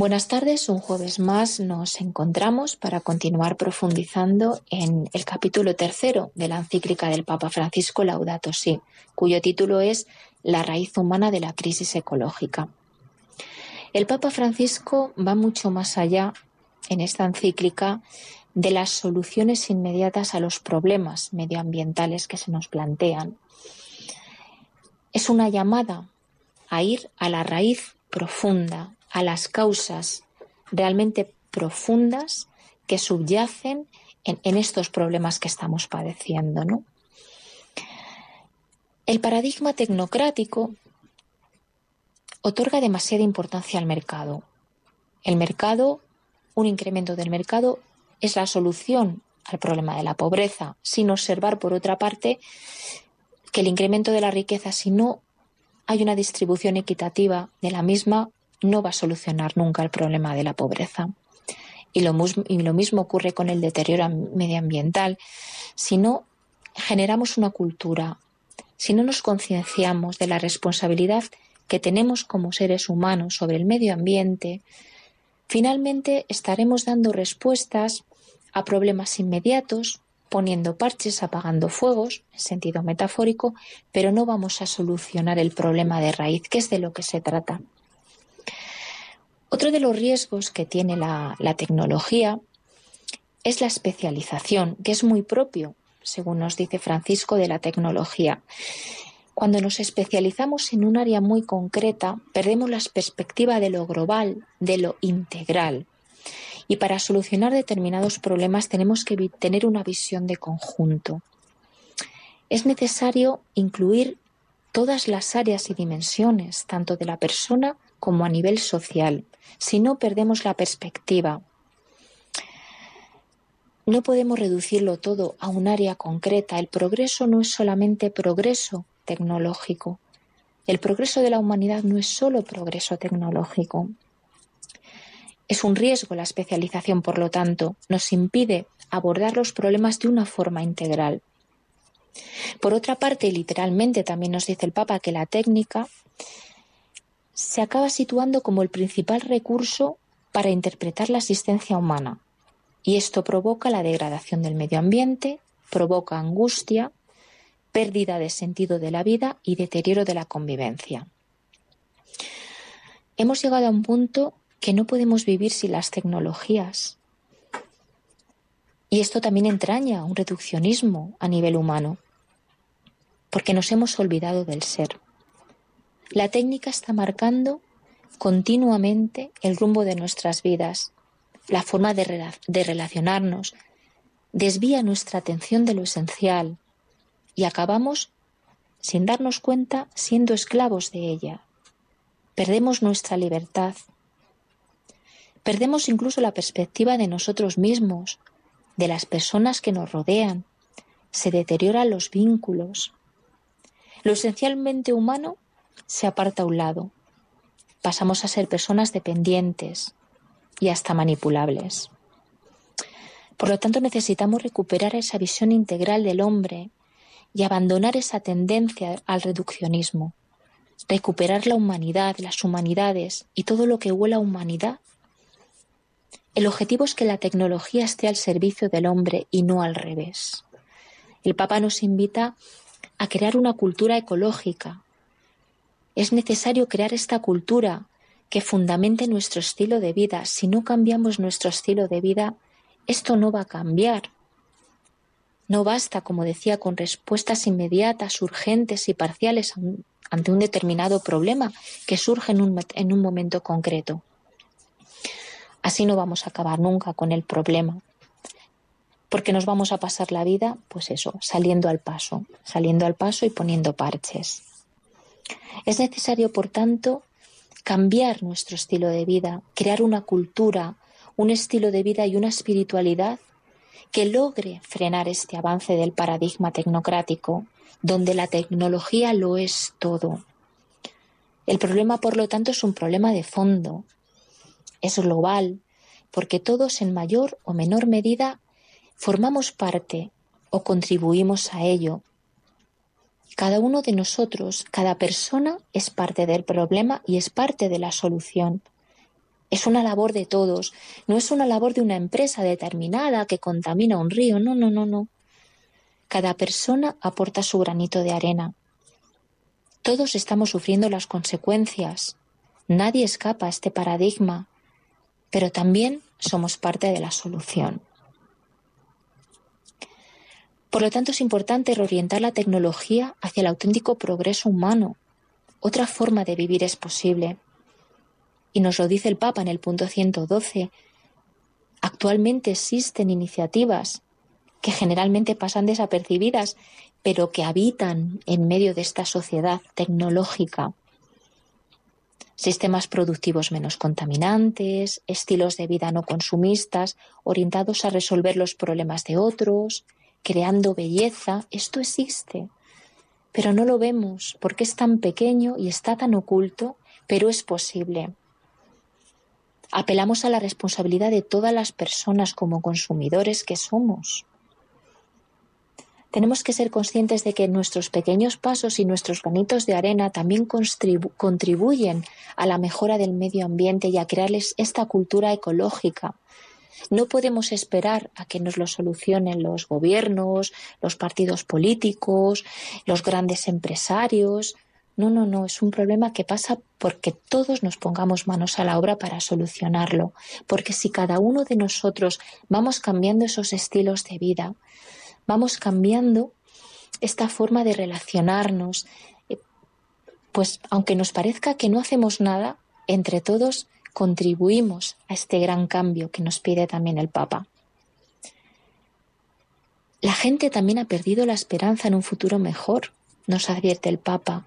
Buenas tardes, un jueves más nos encontramos para continuar profundizando en el capítulo tercero de la encíclica del Papa Francisco Laudato Si, cuyo título es La raíz humana de la crisis ecológica. El Papa Francisco va mucho más allá en esta encíclica de las soluciones inmediatas a los problemas medioambientales que se nos plantean. Es una llamada a ir a la raíz profunda a las causas realmente profundas que subyacen en, estos problemas que estamos padeciendo. ¿no? El paradigma tecnocrático otorga demasiada importancia al mercado. El mercado, un incremento del mercado, es la solución al problema de la pobreza, sin observar, por otra parte, que el incremento de la riqueza, si no hay una distribución equitativa de la misma, no va a solucionar nunca el problema de la pobreza. Y lo, mismo ocurre con el deterioro medioambiental. Si no generamos una cultura, si no nos concienciamos de la responsabilidad que tenemos como seres humanos sobre el medio ambiente, finalmente estaremos dando respuestas a problemas inmediatos, poniendo parches, apagando fuegos, en sentido metafórico, pero no vamos a solucionar el problema de raíz, que es de lo que se trata. Otro de los riesgos que tiene la, tecnología es la especialización, que es muy propio, según nos dice Francisco, de la tecnología. Cuando nos especializamos en un área muy concreta, perdemos la perspectiva de lo global, de lo integral. Y para solucionar determinados problemas tenemos que tener una visión de conjunto. Es necesario incluir todas las áreas y dimensiones, tanto de la persona como a nivel social, si no perdemos la perspectiva. No podemos reducirlo todo a un área concreta. El progreso no es solamente progreso tecnológico. El progreso de la humanidad no es solo progreso tecnológico. Es un riesgo la especialización, por lo tanto, nos impide abordar los problemas de una forma integral. Por otra parte, literalmente también nos dice el Papa que la técnica se acaba situando como el principal recurso para interpretar la existencia humana. Y esto provoca la degradación del medio ambiente, provoca angustia, pérdida de sentido de la vida y deterioro de la convivencia. Hemos llegado a un punto que no podemos vivir sin las tecnologías. Y esto también entraña un reduccionismo a nivel humano, porque nos hemos olvidado del ser. La técnica está marcando continuamente el rumbo de nuestras vidas, la forma de, relacionarnos, desvía nuestra atención de lo esencial y acabamos, sin darnos cuenta, siendo esclavos de ella. Perdemos nuestra libertad. Perdemos incluso la perspectiva de nosotros mismos, de las personas que nos rodean. Se deterioran los vínculos. Lo esencialmente humano se aparta a un lado. Pasamos a ser personas dependientes y hasta manipulables. Por lo tanto, necesitamos recuperar esa visión integral del hombre y abandonar esa tendencia al reduccionismo. Recuperar la humanidad, las humanidades y todo lo que huela a humanidad. El objetivo es que la tecnología esté al servicio del hombre y no al revés. El Papa nos invita a crear una cultura ecológica, es necesario crear esta cultura que fundamente nuestro estilo de vida. Si no cambiamos nuestro estilo de vida, esto no va a cambiar. No basta, como decía, con respuestas inmediatas, urgentes y parciales ante un determinado problema que surge en un, en un momento concreto. Así no vamos a acabar nunca con el problema. porque nos vamos a pasar la vida, pues eso, saliendo al paso, saliendo al paso y poniendo parches. Es necesario, por tanto, cambiar nuestro estilo de vida, crear una cultura, un estilo de vida y una espiritualidad que logre frenar este avance del paradigma tecnocrático, donde la tecnología lo es todo. El problema, por lo tanto, es un problema de fondo. Es global, porque todos en mayor o menor medida formamos parte o contribuimos a ello. Cada uno de nosotros, cada persona es parte del problema y es parte de la solución. Es una labor de todos, no es una labor de una empresa determinada que contamina un río, no, no, no, no. Cada persona aporta su granito de arena. Todos estamos sufriendo las consecuencias. Nadie escapa a este paradigma, pero también somos parte de la solución. Por lo tanto, es importante reorientar la tecnología hacia el auténtico progreso humano. Otra forma de vivir es posible. Y nos lo dice el Papa en el punto 112. Actualmente existen iniciativas que generalmente pasan desapercibidas, pero que habitan en medio de esta sociedad tecnológica. Sistemas productivos menos contaminantes, estilos de vida no consumistas, orientados a resolver los problemas de otros, creando belleza, esto existe, pero no lo vemos porque es tan pequeño y está tan oculto, pero es posible. Apelamos a la responsabilidad de todas las personas como consumidores que somos. Tenemos que ser conscientes de que nuestros pequeños pasos y nuestros granitos de arena también contribuyen a la mejora del medio ambiente y a crearles esta cultura ecológica no podemos esperar a que nos lo solucionen los gobiernos, los partidos políticos, los grandes empresarios. No, no, no, es un problema que pasa porque todos nos pongamos manos a la obra para solucionarlo. Porque si cada uno de nosotros vamos cambiando esos estilos de vida, vamos cambiando esta forma de relacionarnos, eh, pues aunque nos parezca que no hacemos nada, entre todos contribuimos a este gran cambio que nos pide también el Papa. La gente también ha perdido la esperanza en un futuro mejor, nos advierte el Papa,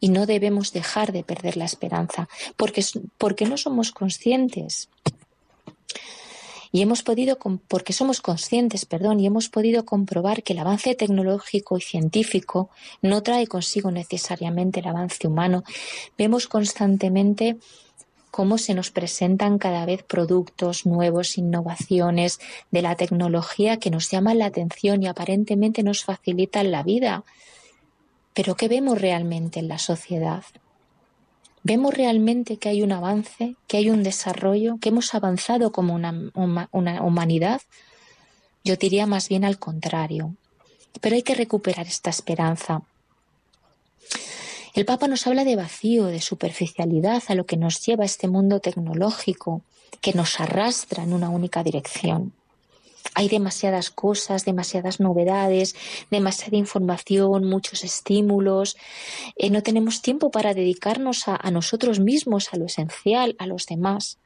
y no debemos dejar de perder la esperanza, porque, porque no somos conscientes. Y hemos podido, porque somos conscientes, perdón, y hemos podido comprobar que el avance tecnológico y científico no trae consigo necesariamente el avance humano. Vemos constantemente cómo se nos presentan cada vez productos nuevos, innovaciones de la tecnología que nos llaman la atención y aparentemente nos facilitan la vida. Pero ¿qué vemos realmente en la sociedad? ¿Vemos realmente que hay un avance, que hay un desarrollo, que hemos avanzado como una, humanidad? Yo diría más bien al contrario. Pero hay que recuperar esta esperanza. El Papa nos habla de vacío, de superficialidad, a lo que nos lleva este mundo tecnológico, que nos arrastra en una única dirección. Hay demasiadas cosas, demasiadas novedades, demasiada información, muchos estímulos. Eh, no tenemos tiempo para dedicarnos a, a nosotros mismos, a lo esencial, a los demás.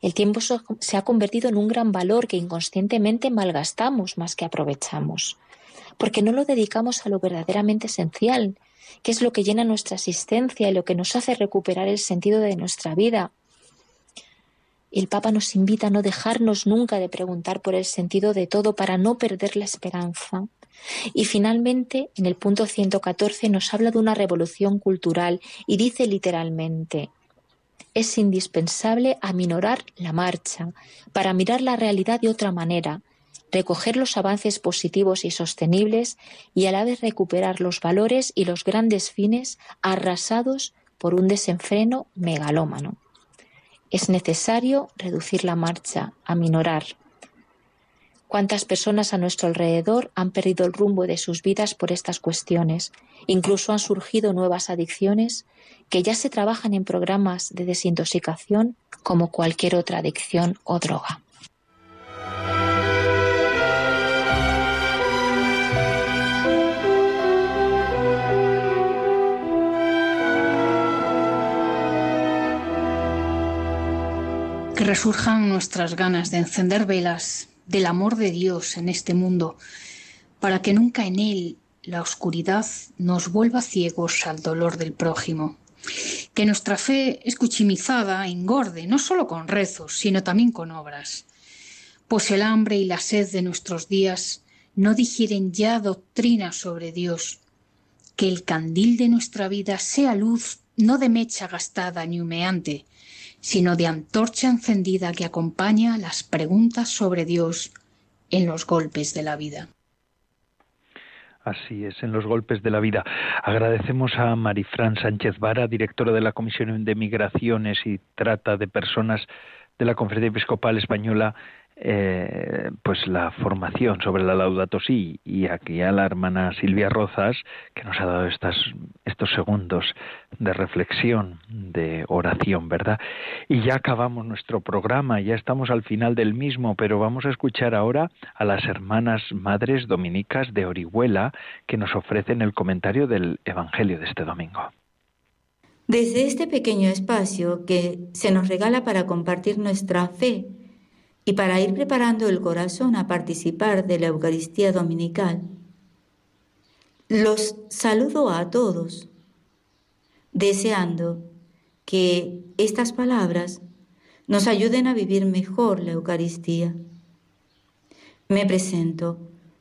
El tiempo se ha convertido en un gran valor que inconscientemente malgastamos más que aprovechamos, porque no lo dedicamos a lo verdaderamente esencial, qué es lo que llena nuestra existencia y lo que nos hace recuperar el sentido de nuestra vida. El Papa nos invita a no dejarnos nunca de preguntar por el sentido de todo para no perder la esperanza. Y finalmente, en el punto 114 nos habla de una revolución cultural y dice literalmente, es indispensable aminorar la marcha para mirar la realidad de otra manera, recoger los avances positivos y sostenibles y a la vez recuperar los valores y los grandes fines arrasados por un desenfreno megalómano. Es necesario reducir la marcha, aminorar. ¿Cuántas personas a nuestro alrededor han perdido el rumbo de sus vidas por estas cuestiones? Incluso han surgido nuevas adicciones que ya se trabajan en programas de desintoxicación como cualquier otra adicción o droga. Que resurjan nuestras ganas de encender velas, del amor de Dios en este mundo, para que nunca en él la oscuridad nos vuelva ciegos al dolor del prójimo. Que nuestra fe escuchimizada engorde, no solo con rezos, sino también con obras. Pues el hambre y la sed de nuestros días no digieren ya doctrina sobre Dios. Que el candil de nuestra vida sea luz no de mecha gastada ni humeante, sino de antorcha encendida que acompaña las preguntas sobre Dios en los golpes de la vida. Así es, en los golpes de la vida. Agradecemos a Marifran Sánchez Vara, directora de la Comisión de Migraciones y Trata de Personas de la Conferencia Episcopal Española, eh, pues la formación sobre la Laudato Si y aquí a la hermana Silvia Rozas que nos ha dado estas, estos segundos de reflexión, de oración, ¿verdad? Y ya acabamos nuestro programa, ya estamos al final del mismo, pero vamos a escuchar ahora a las hermanas madres dominicas de Orihuela que nos ofrecen el comentario del Evangelio de este domingo. Desde este pequeño espacio que se nos regala para compartir nuestra fe, y para ir preparando el corazón a participar de la Eucaristía Dominical, los saludo a todos, deseando que estas palabras nos ayuden a vivir mejor la Eucaristía. Me presento,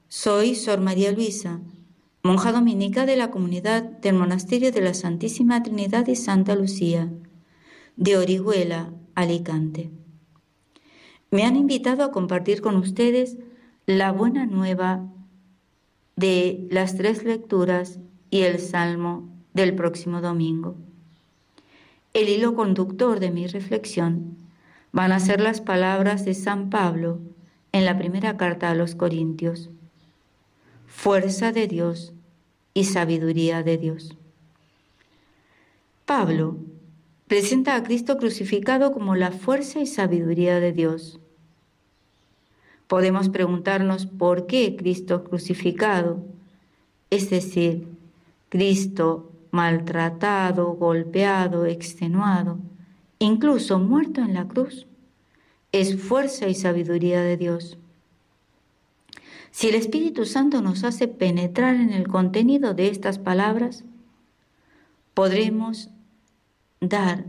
soy Sor María Luisa, monja dominica de la comunidad del Monasterio de la Santísima Trinidad y Santa Lucía, de Orihuela, Alicante me han invitado a compartir con ustedes la buena nueva de las tres lecturas y el salmo del próximo domingo. El hilo conductor de mi reflexión van a ser las palabras de San Pablo en la primera carta a los Corintios. Fuerza de Dios y sabiduría de Dios. Pablo presenta a Cristo crucificado como la fuerza y sabiduría de Dios. Podemos preguntarnos por qué Cristo crucificado, es decir, Cristo maltratado, golpeado, extenuado, incluso muerto en la cruz, es fuerza y sabiduría de Dios. Si el Espíritu Santo nos hace penetrar en el contenido de estas palabras, podremos dar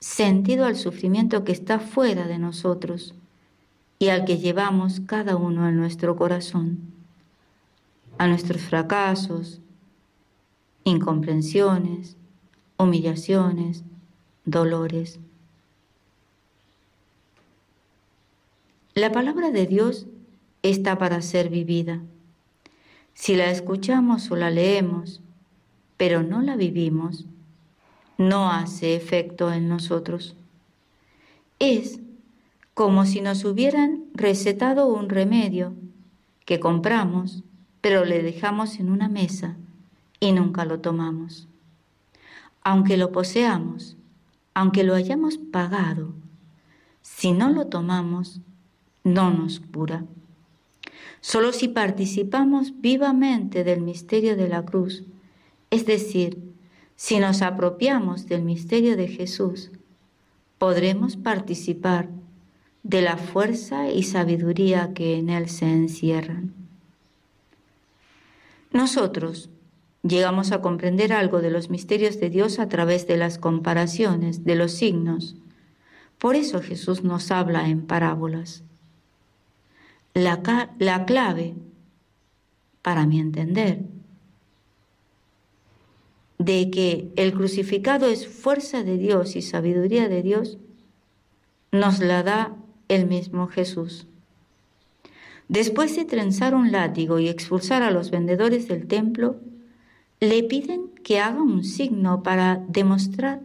sentido al sufrimiento que está fuera de nosotros y al que llevamos cada uno en nuestro corazón, a nuestros fracasos, incomprensiones, humillaciones, dolores. La palabra de Dios está para ser vivida. Si la escuchamos o la leemos, pero no la vivimos, no hace efecto en nosotros. Es como si nos hubieran recetado un remedio que compramos, pero le dejamos en una mesa y nunca lo tomamos. Aunque lo poseamos, aunque lo hayamos pagado, si no lo tomamos, no nos cura. Solo si participamos vivamente del misterio de la cruz, es decir, si nos apropiamos del misterio de Jesús, podremos participar de la fuerza y sabiduría que en él se encierran. Nosotros llegamos a comprender algo de los misterios de Dios a través de las comparaciones, de los signos. Por eso Jesús nos habla en parábolas. La, la clave, para mi entender, de que el crucificado es fuerza de Dios y sabiduría de Dios, nos la da el mismo Jesús. Después de trenzar un látigo y expulsar a los vendedores del templo, le piden que haga un signo para demostrar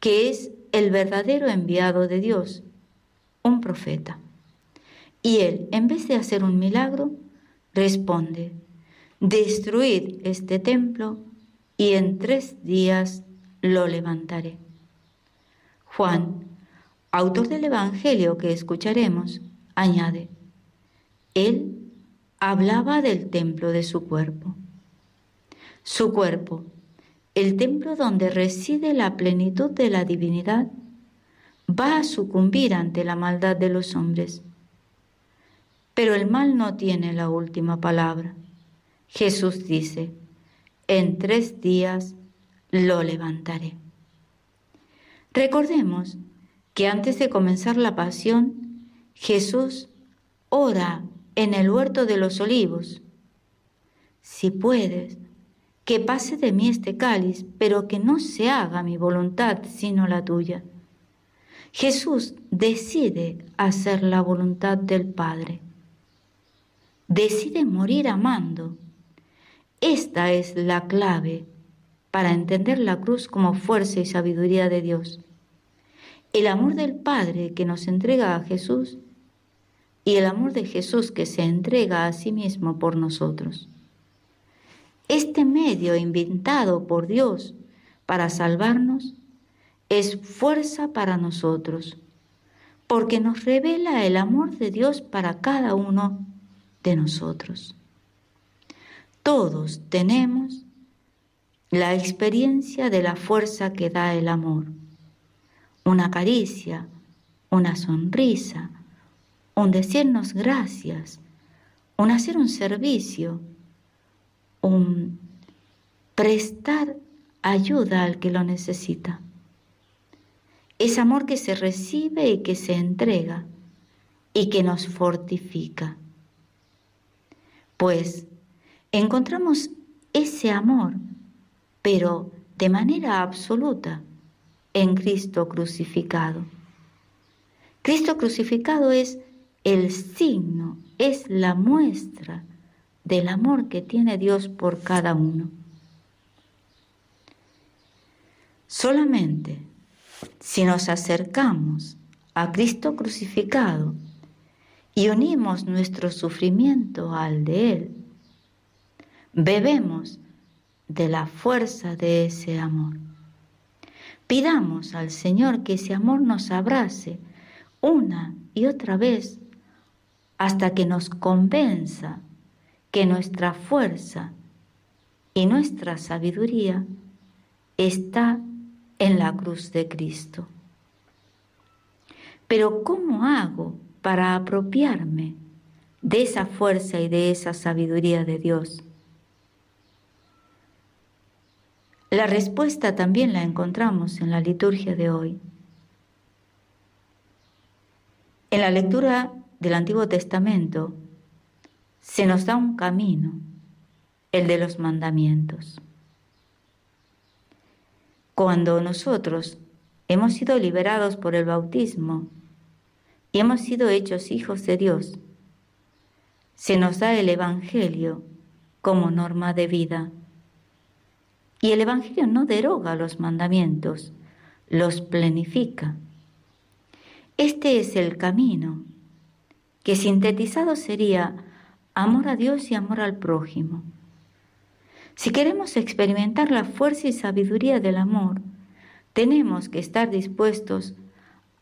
que es el verdadero enviado de Dios, un profeta. Y él, en vez de hacer un milagro, responde, destruid este templo y en tres días lo levantaré. Juan autor del Evangelio que escucharemos, añade, Él hablaba del templo de su cuerpo. Su cuerpo, el templo donde reside la plenitud de la divinidad, va a sucumbir ante la maldad de los hombres. Pero el mal no tiene la última palabra. Jesús dice, en tres días lo levantaré. Recordemos que antes de comenzar la pasión, Jesús ora en el huerto de los olivos. Si puedes, que pase de mí este cáliz, pero que no se haga mi voluntad sino la tuya. Jesús decide hacer la voluntad del Padre. Decide morir amando. Esta es la clave para entender la cruz como fuerza y sabiduría de Dios. El amor del Padre que nos entrega a Jesús y el amor de Jesús que se entrega a sí mismo por nosotros. Este medio inventado por Dios para salvarnos es fuerza para nosotros, porque nos revela el amor de Dios para cada uno de nosotros. Todos tenemos la experiencia de la fuerza que da el amor. Una caricia, una sonrisa, un decirnos gracias, un hacer un servicio, un prestar ayuda al que lo necesita. Es amor que se recibe y que se entrega y que nos fortifica. Pues encontramos ese amor, pero de manera absoluta, en Cristo crucificado. Cristo crucificado es el signo, es la muestra del amor que tiene Dios por cada uno. Solamente si nos acercamos a Cristo crucificado y unimos nuestro sufrimiento al de Él, bebemos de la fuerza de ese amor. Pidamos al Señor que ese amor nos abrace una y otra vez hasta que nos convenza que nuestra fuerza y nuestra sabiduría está en la cruz de Cristo. Pero ¿cómo hago para apropiarme de esa fuerza y de esa sabiduría de Dios? La respuesta también la encontramos en la liturgia de hoy. En la lectura del Antiguo Testamento se nos da un camino, el de los mandamientos. Cuando nosotros hemos sido liberados por el bautismo y hemos sido hechos hijos de Dios, se nos da el Evangelio como norma de vida. Y el Evangelio no deroga los mandamientos, los plenifica. Este es el camino, que sintetizado sería amor a Dios y amor al prójimo. Si queremos experimentar la fuerza y sabiduría del amor, tenemos que estar dispuestos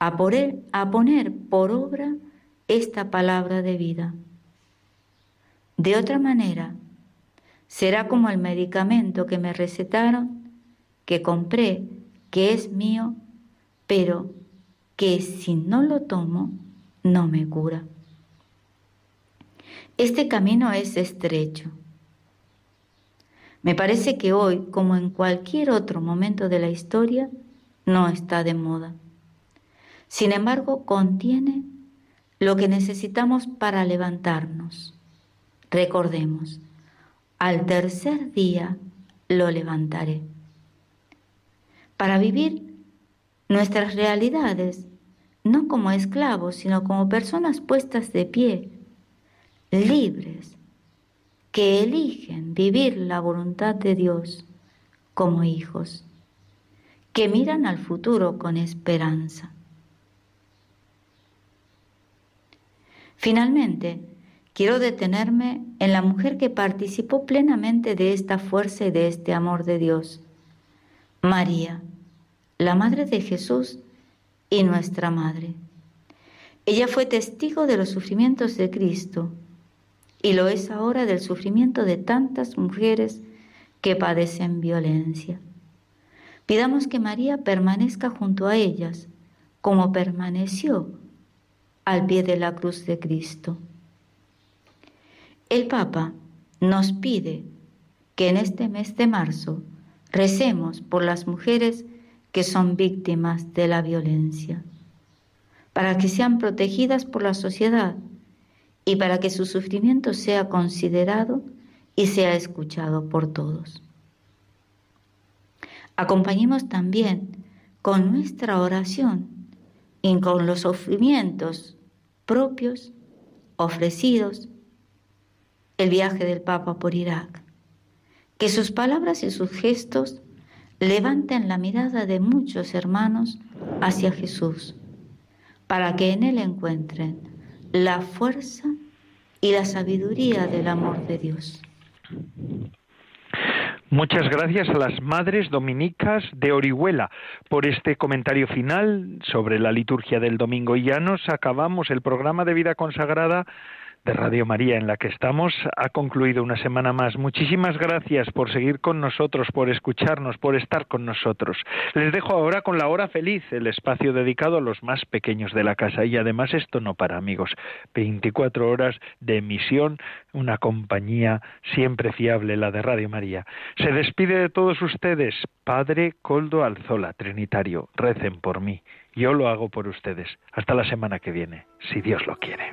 a poner, a poner por obra esta palabra de vida. De otra manera, será como el medicamento que me recetaron, que compré, que es mío, pero que si no lo tomo, no me cura. Este camino es estrecho. Me parece que hoy, como en cualquier otro momento de la historia, no está de moda. Sin embargo, contiene lo que necesitamos para levantarnos. Recordemos, al tercer día lo levantaré. Para vivir nuestras realidades, no como esclavos, sino como personas puestas de pie, libres, que eligen vivir la voluntad de Dios como hijos, que miran al futuro con esperanza. Finalmente, quiero detenerme en la mujer que participó plenamente de esta fuerza y de este amor de Dios, María, la Madre de Jesús y nuestra Madre. Ella fue testigo de los sufrimientos de Cristo y lo es ahora del sufrimiento de tantas mujeres que padecen violencia. Pidamos que María permanezca junto a ellas, como permaneció al pie de la cruz de Cristo. El Papa nos pide que en este mes de marzo recemos por las mujeres que son víctimas de la violencia, para que sean protegidas por la sociedad y para que su sufrimiento sea considerado y sea escuchado por todos. Acompañemos también con nuestra oración y con los sufrimientos propios ofrecidos el viaje del Papa por Irak. Que sus palabras y sus gestos levanten la mirada de muchos hermanos hacia Jesús, para que en Él encuentren la fuerza y la sabiduría del amor de Dios. Muchas gracias a las madres dominicas de Orihuela por este comentario final sobre la liturgia del domingo. Y ya nos acabamos el programa de vida consagrada de Radio María en la que estamos ha concluido una semana más. Muchísimas gracias por seguir con nosotros, por escucharnos, por estar con nosotros. Les dejo ahora con la hora feliz, el espacio dedicado a los más pequeños de la casa. Y además esto no para amigos. 24 horas de emisión, una compañía siempre fiable, la de Radio María. Se despide de todos ustedes, Padre Coldo Alzola, Trinitario. Recen por mí. Yo lo hago por ustedes. Hasta la semana que viene, si Dios lo quiere.